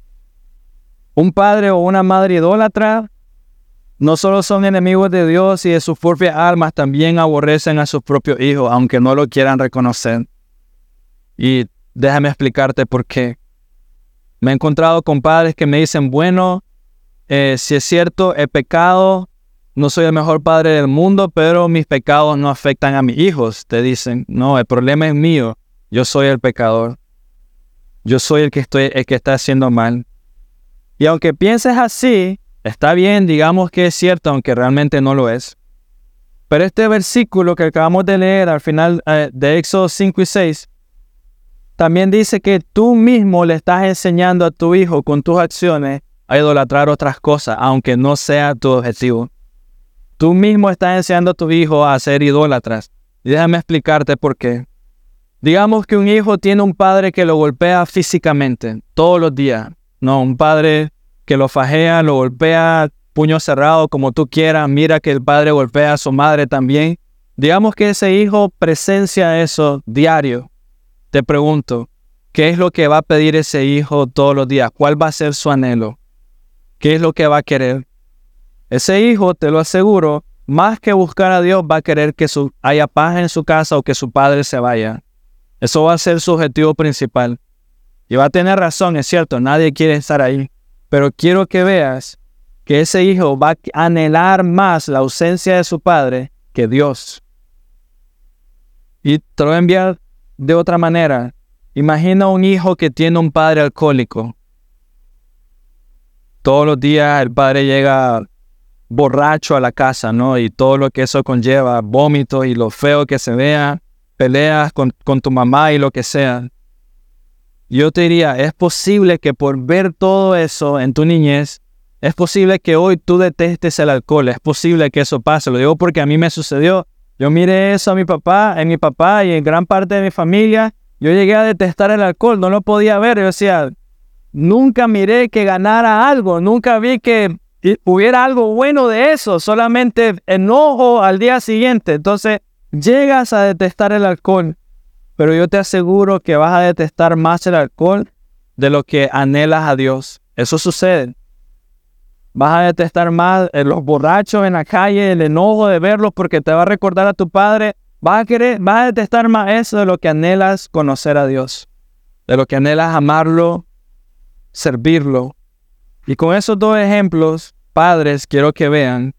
Un padre o una madre idólatra no solo son enemigos de Dios y de sus propias almas, también aborrecen a sus propios hijos, aunque no lo quieran reconocer. Y déjame explicarte por qué. Me he encontrado con padres que me dicen, bueno, eh, si es cierto, he pecado, no soy el mejor padre del mundo, pero mis pecados no afectan a mis hijos. Te dicen, no, el problema es mío, yo soy el pecador. Yo soy el que, estoy, el que está haciendo mal. Y aunque pienses así, Está bien, digamos que es cierto, aunque realmente no lo es. Pero este versículo que acabamos de leer al final eh, de Éxodo 5 y 6, también dice que tú mismo le estás enseñando a tu hijo con tus acciones a idolatrar otras cosas, aunque no sea tu objetivo. Tú mismo estás enseñando a tu hijo a ser idólatras. Y déjame explicarte por qué. Digamos que un hijo tiene un padre que lo golpea físicamente todos los días. No, un padre que lo fajea, lo golpea, puño cerrado, como tú quieras, mira que el padre golpea a su madre también. Digamos que ese hijo presencia eso diario. Te pregunto, ¿qué es lo que va a pedir ese hijo todos los días? ¿Cuál va a ser su anhelo? ¿Qué es lo que va a querer? Ese hijo, te lo aseguro, más que buscar a Dios, va a querer que su, haya paz en su casa o que su padre se vaya. Eso va a ser su objetivo principal. Y va a tener razón, es cierto, nadie quiere estar ahí. Pero quiero que veas que ese hijo va a anhelar más la ausencia de su padre que Dios. Y te lo voy a enviar de otra manera. Imagina un hijo que tiene un padre alcohólico. Todos los días el padre llega borracho a la casa, ¿no? Y todo lo que eso conlleva, vómitos y lo feo que se vea, peleas con, con tu mamá y lo que sea. Yo te diría, es posible que por ver todo eso en tu niñez, es posible que hoy tú detestes el alcohol, es posible que eso pase, lo digo porque a mí me sucedió. Yo miré eso a mi papá, en mi papá y en gran parte de mi familia, yo llegué a detestar el alcohol, no lo podía ver, yo decía, nunca miré que ganara algo, nunca vi que hubiera algo bueno de eso, solamente enojo al día siguiente. Entonces, llegas a detestar el alcohol pero yo te aseguro que vas a detestar más el alcohol de lo que anhelas a Dios. Eso sucede. Vas a detestar más los borrachos en la calle, el enojo de verlos porque te va a recordar a tu padre. Vas a querer, a detestar más eso de lo que anhelas conocer a Dios, de lo que anhelas amarlo, servirlo. Y con esos dos ejemplos, padres, quiero que vean,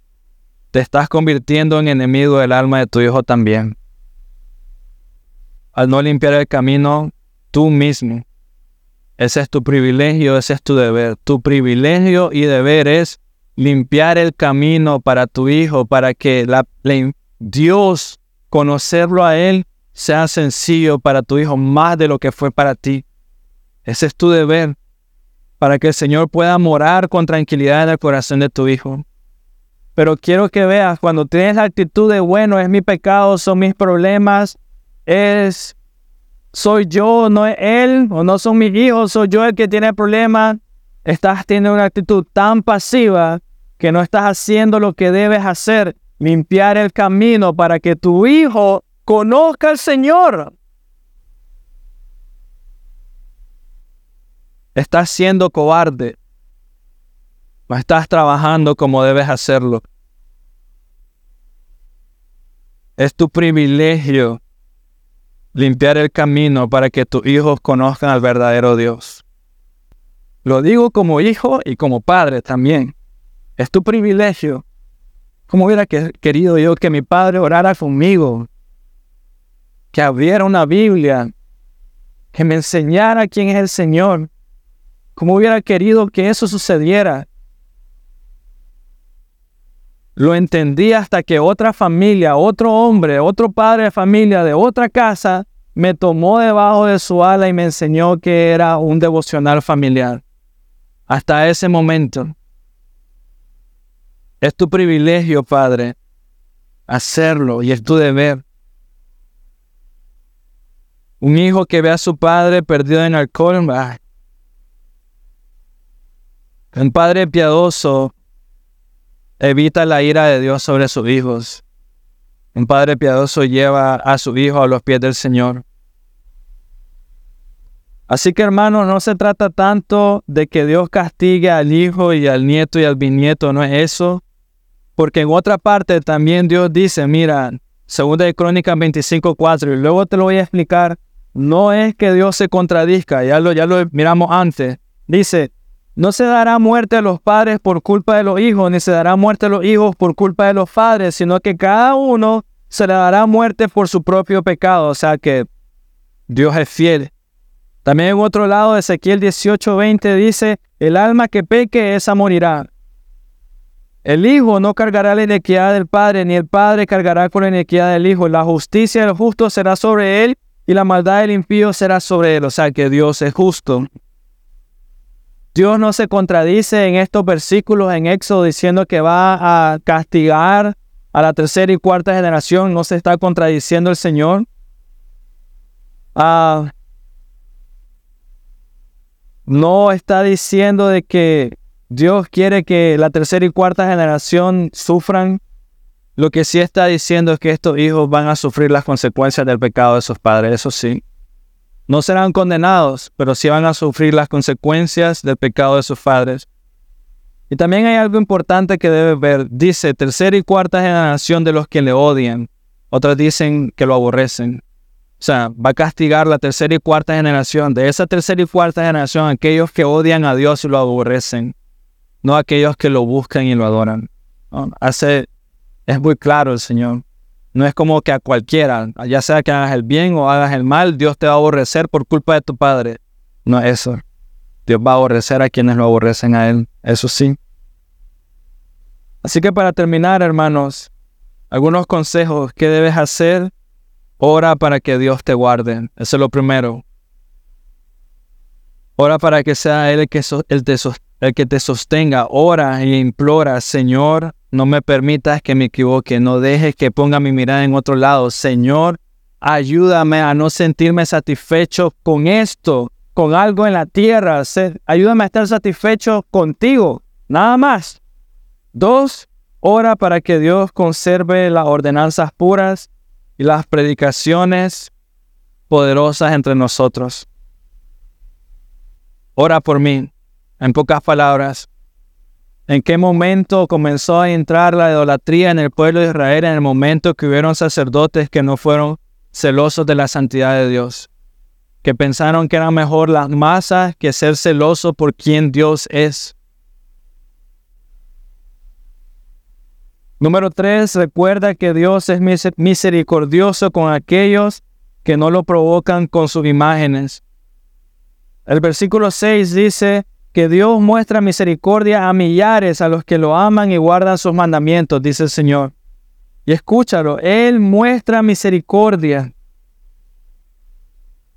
te estás convirtiendo en enemigo del alma de tu hijo también al no limpiar el camino tú mismo. Ese es tu privilegio, ese es tu deber. Tu privilegio y deber es limpiar el camino para tu hijo, para que la, Dios, conocerlo a Él, sea sencillo para tu hijo más de lo que fue para ti. Ese es tu deber, para que el Señor pueda morar con tranquilidad en el corazón de tu hijo. Pero quiero que veas, cuando tienes la actitud de, bueno, es mi pecado, son mis problemas, es, soy yo, no es él, o no son mis hijos, soy yo el que tiene el problema, estás teniendo una actitud tan pasiva que no estás haciendo lo que debes hacer, limpiar el camino para que tu hijo conozca al Señor. Estás siendo cobarde. No estás trabajando como debes hacerlo. Es tu privilegio limpiar el camino para que tus hijos conozcan al verdadero Dios. Lo digo como hijo y como padre también. Es tu privilegio. ¿Cómo hubiera querido yo que mi padre orara conmigo? Que abriera una Biblia. Que me enseñara quién es el Señor. ¿Cómo hubiera querido que eso sucediera? Lo entendí hasta que otra familia, otro hombre, otro padre de familia de otra casa me tomó debajo de su ala y me enseñó que era un devocional familiar hasta ese momento. Es tu privilegio, Padre, hacerlo y es tu deber. Un hijo que ve a su padre perdido en alcohol, un padre piadoso evita la ira de Dios sobre sus hijos. Un padre piadoso lleva a su hijo a los pies del Señor. Así que hermanos, no se trata tanto de que Dios castigue al hijo y al nieto y al bisnieto, no es eso. Porque en otra parte también Dios dice, mira, segunda de Crónicas 25.4, y luego te lo voy a explicar, no es que Dios se contradizca, ya lo, ya lo miramos antes. Dice, no se dará muerte a los padres por culpa de los hijos, ni se dará muerte a los hijos por culpa de los padres, sino que cada uno se le dará muerte por su propio pecado. O sea que Dios es fiel también en otro lado, Ezequiel 18:20 dice, el alma que peque, esa morirá. El hijo no cargará la iniquidad del padre, ni el padre cargará con la iniquidad del hijo. La justicia del justo será sobre él, y la maldad del impío será sobre él. O sea que Dios es justo. Dios no se contradice en estos versículos en Éxodo diciendo que va a castigar a la tercera y cuarta generación. No se está contradiciendo el Señor. Ah, no está diciendo de que Dios quiere que la tercera y cuarta generación sufran. Lo que sí está diciendo es que estos hijos van a sufrir las consecuencias del pecado de sus padres, eso sí. No serán condenados, pero sí van a sufrir las consecuencias del pecado de sus padres. Y también hay algo importante que debe ver. Dice tercera y cuarta generación de los que le odian. Otros dicen que lo aborrecen. O sea, va a castigar la tercera y cuarta generación. De esa tercera y cuarta generación, aquellos que odian a Dios y lo aborrecen, no aquellos que lo buscan y lo adoran. Hace, es muy claro el Señor. No es como que a cualquiera, ya sea que hagas el bien o hagas el mal, Dios te va a aborrecer por culpa de tu Padre. No es eso. Dios va a aborrecer a quienes lo aborrecen a Él. Eso sí. Así que para terminar, hermanos, algunos consejos que debes hacer Ora para que Dios te guarde. Eso es lo primero. Ora para que sea Él el que, te, el que te sostenga. Ora e implora, Señor, no me permitas que me equivoque. No dejes que ponga mi mirada en otro lado. Señor, ayúdame a no sentirme satisfecho con esto, con algo en la tierra. Ayúdame a estar satisfecho contigo. Nada más. Dos, ora para que Dios conserve las ordenanzas puras y las predicaciones poderosas entre nosotros. Ora por mí, en pocas palabras. ¿En qué momento comenzó a entrar la idolatría en el pueblo de Israel? En el momento que hubieron sacerdotes que no fueron celosos de la santidad de Dios, que pensaron que era mejor las masas que ser celosos por quien Dios es. Número tres, recuerda que Dios es misericordioso con aquellos que no lo provocan con sus imágenes. El versículo 6 dice, que Dios muestra misericordia a millares a los que lo aman y guardan sus mandamientos, dice el Señor. Y escúchalo, Él muestra misericordia.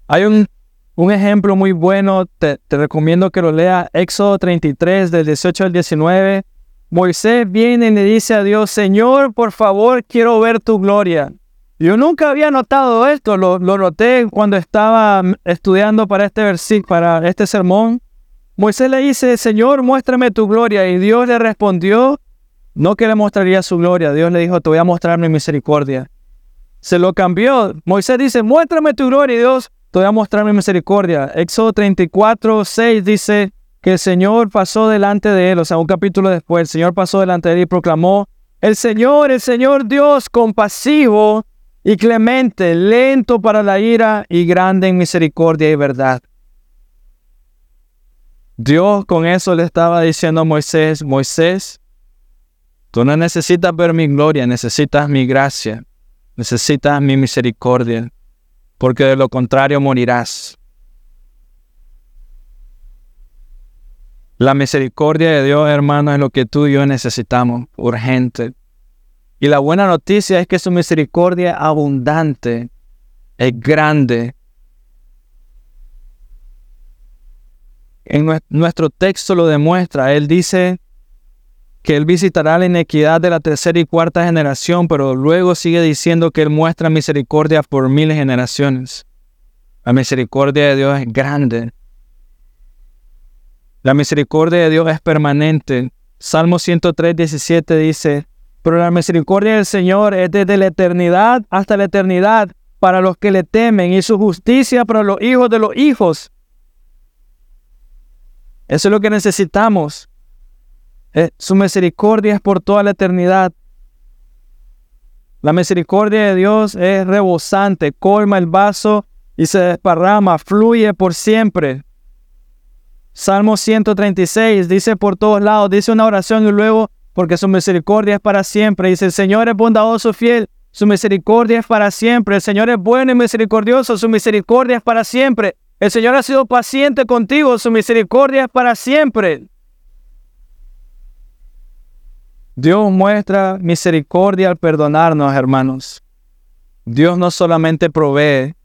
Hay un, un ejemplo muy bueno, te, te recomiendo que lo leas, Éxodo 33 del 18 al 19. Moisés viene y le dice a Dios, Señor, por favor, quiero ver tu gloria. Yo nunca había notado esto, lo, noté cuando estaba estudiando para este versículo, para este sermón. Moisés le dice, Señor, muéstrame tu gloria. Y Dios le respondió, no que le mostraría su gloria. Dios le dijo, te voy a mostrar mi misericordia. Se lo cambió. Moisés dice, muéstrame tu gloria. Y Dios, te voy a mostrar mi misericordia. Éxodo 34, 6 dice que el Señor pasó delante de él. O sea, un capítulo después, el Señor pasó delante de él y proclamó, el Señor, el Señor Dios compasivo y clemente, lento para la ira y grande en misericordia y verdad. Dios con eso le estaba diciendo a Moisés, Moisés, tú no necesitas ver mi gloria, necesitas mi gracia, necesitas mi misericordia, porque de lo contrario morirás. La misericordia de Dios, hermano, es lo que tú y yo necesitamos, urgente. Y la buena noticia es que su misericordia abundante es grande. En nuestro texto lo demuestra. Él dice que Él visitará la inequidad de la tercera y cuarta generación, pero luego sigue diciendo que Él muestra misericordia por mil generaciones. La misericordia de Dios es grande. La misericordia de Dios es permanente. Salmo 103, 17 dice, pero la misericordia del Señor es desde la eternidad hasta la eternidad para los que le temen y su justicia para los hijos de los hijos. Eso es lo que necesitamos. Eh, su misericordia es por toda la eternidad. La misericordia de Dios es rebosante, colma el vaso y se desparrama, fluye por siempre. Salmo 136 dice por todos lados, dice una oración y luego porque su misericordia es para siempre. Dice, el Señor es bondadoso, fiel, su misericordia es para siempre. El Señor es bueno y misericordioso, su misericordia es para siempre. El Señor ha sido paciente contigo, su misericordia es para siempre. Dios muestra misericordia al perdonarnos, hermanos. Dios no solamente provee.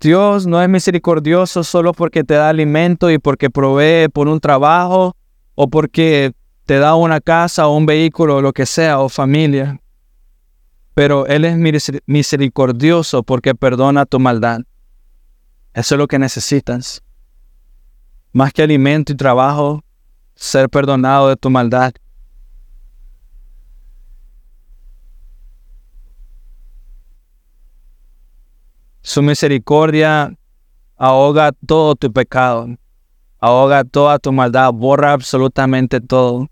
Dios no es misericordioso solo porque te da alimento y porque provee por un trabajo o porque te da una casa o un vehículo o lo que sea o familia. Pero Él es misericordioso porque perdona tu maldad. Eso es lo que necesitas. Más que alimento y trabajo, ser perdonado de tu maldad. Su misericordia ahoga todo tu pecado, ahoga toda tu maldad, borra absolutamente todo.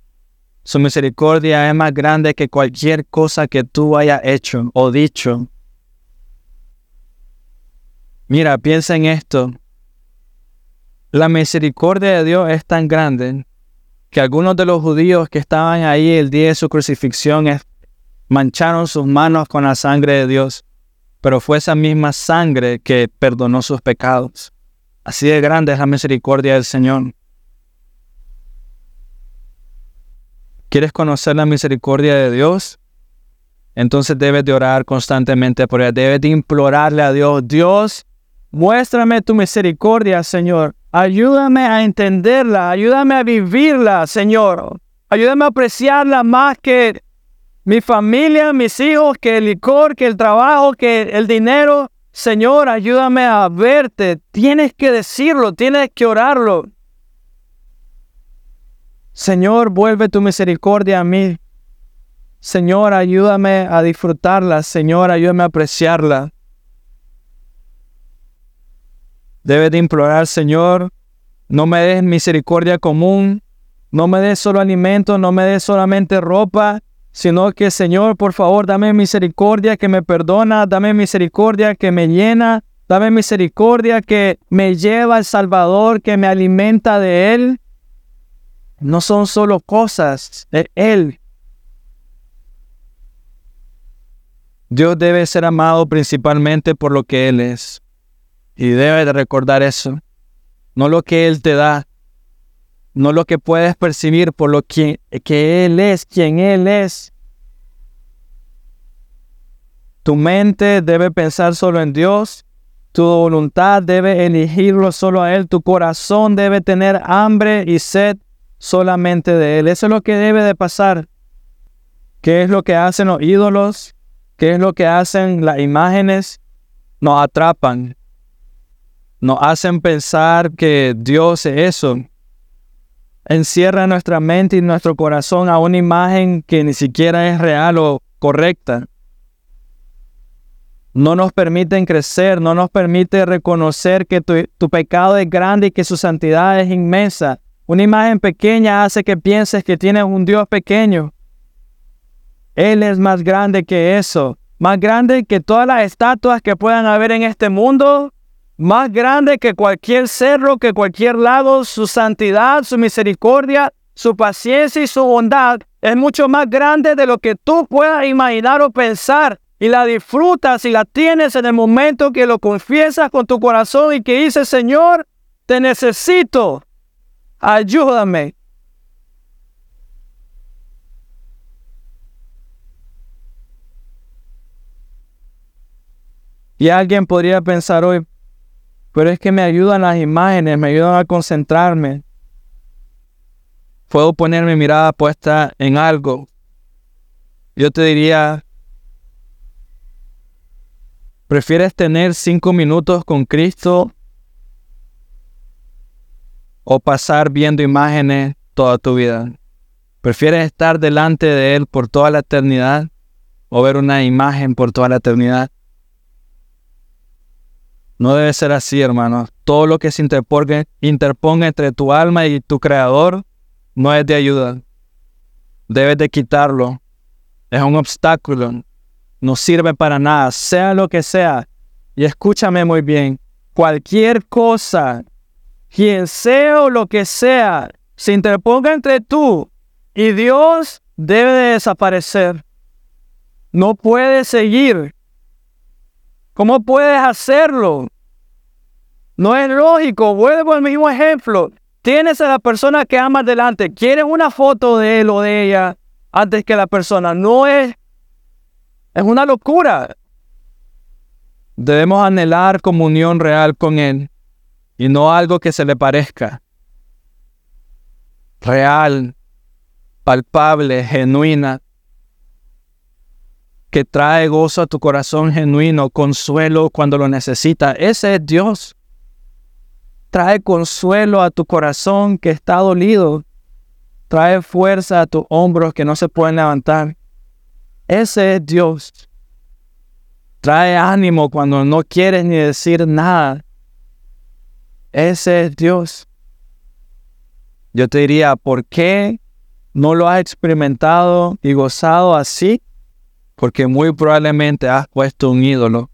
Su misericordia es más grande que cualquier cosa que tú hayas hecho o dicho. Mira, piensa en esto. La misericordia de Dios es tan grande que algunos de los judíos que estaban ahí el día de su crucifixión mancharon sus manos con la sangre de Dios, pero fue esa misma sangre que perdonó sus pecados. Así de grande es la misericordia del Señor. ¿Quieres conocer la misericordia de Dios? Entonces debes de orar constantemente por ella. Debes de implorarle a Dios, Dios, muéstrame tu misericordia, Señor. Ayúdame a entenderla, ayúdame a vivirla, Señor. Ayúdame a apreciarla más que mi familia, mis hijos, que el licor, que el trabajo, que el dinero. Señor, ayúdame a verte. Tienes que decirlo, tienes que orarlo. Señor, vuelve tu misericordia a mí. Señor, ayúdame a disfrutarla. Señor, ayúdame a apreciarla. Debes de implorar, Señor, no me des misericordia común, no me des solo alimento, no me des solamente ropa, sino que, Señor, por favor, dame misericordia que me perdona, dame misericordia que me llena, dame misericordia que me lleva al Salvador, que me alimenta de Él no son solo cosas, de Él. Dios debe ser amado principalmente por lo que Él es. Y debe de recordar eso. No lo que Él te da, no lo que puedes percibir por lo que, que Él es, quien Él es. Tu mente debe pensar solo en Dios, tu voluntad debe elegirlo solo a Él, tu corazón debe tener hambre y sed solamente de Él. Eso es lo que debe de pasar. ¿Qué es lo que hacen los ídolos? ¿Qué es lo que hacen las imágenes? Nos atrapan. Nos hacen pensar que Dios es eso encierra nuestra mente y nuestro corazón a una imagen que ni siquiera es real o correcta. No nos permiten crecer, no nos permite reconocer que tu, pecado es grande y que su santidad es inmensa. Una imagen pequeña hace que pienses que tienes un Dios pequeño. Él es más grande que eso, más grande que todas las estatuas que puedan haber en este mundo, más grande que cualquier cerro, que cualquier lago, su santidad, su misericordia, su paciencia y su bondad es mucho más grande de lo que tú puedas imaginar o pensar. Y la disfrutas y la tienes en el momento que lo confiesas con tu corazón y que dices, Señor, te necesito, ayúdame. Y alguien podría pensar hoy, pero es que me ayudan las imágenes, me ayudan a concentrarme. Puedo poner mi mirada puesta en algo. Yo te diría, ¿prefieres tener cinco minutos con Cristo o pasar viendo imágenes toda tu vida? ¿Prefieres estar delante de Él por toda la eternidad o ver una imagen por toda la eternidad? No debe ser así, hermano. Todo lo que se interponga, entre tu alma y tu creador no es de ayuda. Debes de quitarlo. Es un obstáculo. No sirve para nada, sea lo que sea. Y escúchame muy bien. Cualquier cosa, quien sea o lo que sea, se interponga entre tú y Dios debe de desaparecer. No puede seguir ¿Cómo puedes hacerlo? No es lógico. Vuelvo al mismo ejemplo. Tienes a la persona que amas delante. Quieres una foto de él o de ella antes que la persona. No es... Es una locura. Debemos anhelar comunión real con Él y no algo que se le parezca. Real, palpable, genuina que trae gozo a tu corazón genuino, consuelo cuando lo necesita. Ese es Dios. Trae consuelo a tu corazón que está dolido. Trae fuerza a tus hombros que no se pueden levantar. Ese es Dios. Trae ánimo cuando no quieres ni decir nada. Ese es Dios. Yo te diría, ¿por qué no lo has experimentado y gozado así? Porque muy probablemente has puesto un ídolo.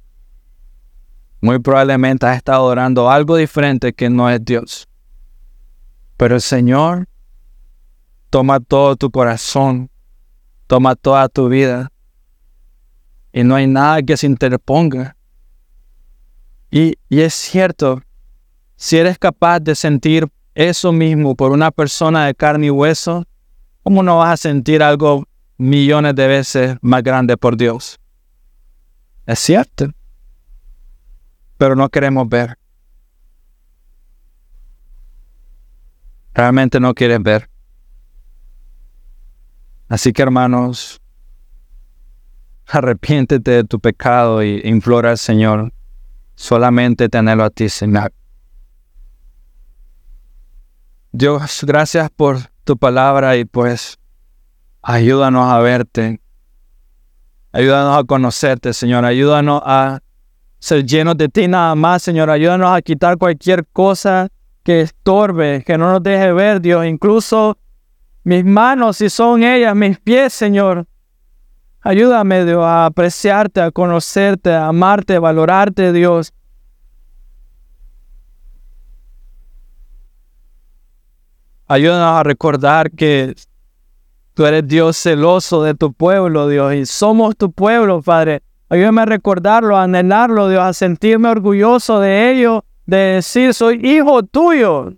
Muy probablemente has estado adorando algo diferente que no es Dios. Pero el Señor toma todo tu corazón, toma toda tu vida. Y no hay nada que se interponga. Y, y es cierto, si eres capaz de sentir eso mismo por una persona de carne y hueso, ¿cómo no vas a sentir algo millones de veces más grande por Dios. Es cierto, pero no queremos ver. Realmente no quieres ver. Así que hermanos, arrepiéntete de tu pecado y implora al Señor solamente tenerlo a ti, Señor. Dios, gracias por tu palabra y pues Ayúdanos a verte. Ayúdanos a conocerte, Señor. Ayúdanos a ser llenos de ti nada más, Señor. Ayúdanos a quitar cualquier cosa que estorbe, que no nos deje ver, Dios. Incluso mis manos, si son ellas, mis pies, Señor. Ayúdame, Dios, a apreciarte, a conocerte, a amarte, a valorarte, Dios. Ayúdanos a recordar que Tú eres Dios celoso de tu pueblo, Dios, y somos tu pueblo, Padre. Ayúdame a recordarlo, a anhelarlo, Dios, a sentirme orgulloso de ello, de decir, soy hijo tuyo.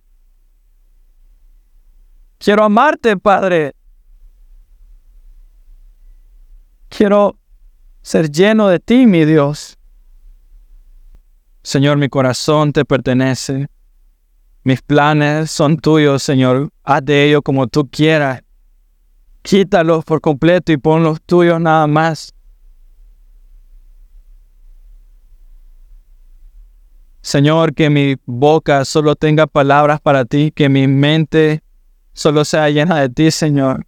Quiero amarte, Padre. Quiero ser lleno de ti, mi Dios. Señor, mi corazón te pertenece. Mis planes son tuyos, Señor. Haz de ellos como tú quieras. Quítalos por completo y pon los tuyos nada más. Señor, que mi boca solo tenga palabras para ti, que mi mente solo sea llena de ti, Señor.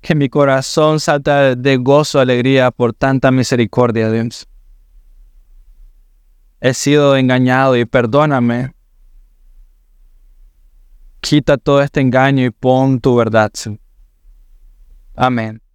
Que mi corazón salta de gozo, alegría por tanta misericordia, Dios. He sido engañado y perdóname. Quita todo este engaño y pon tu verdad. Amén.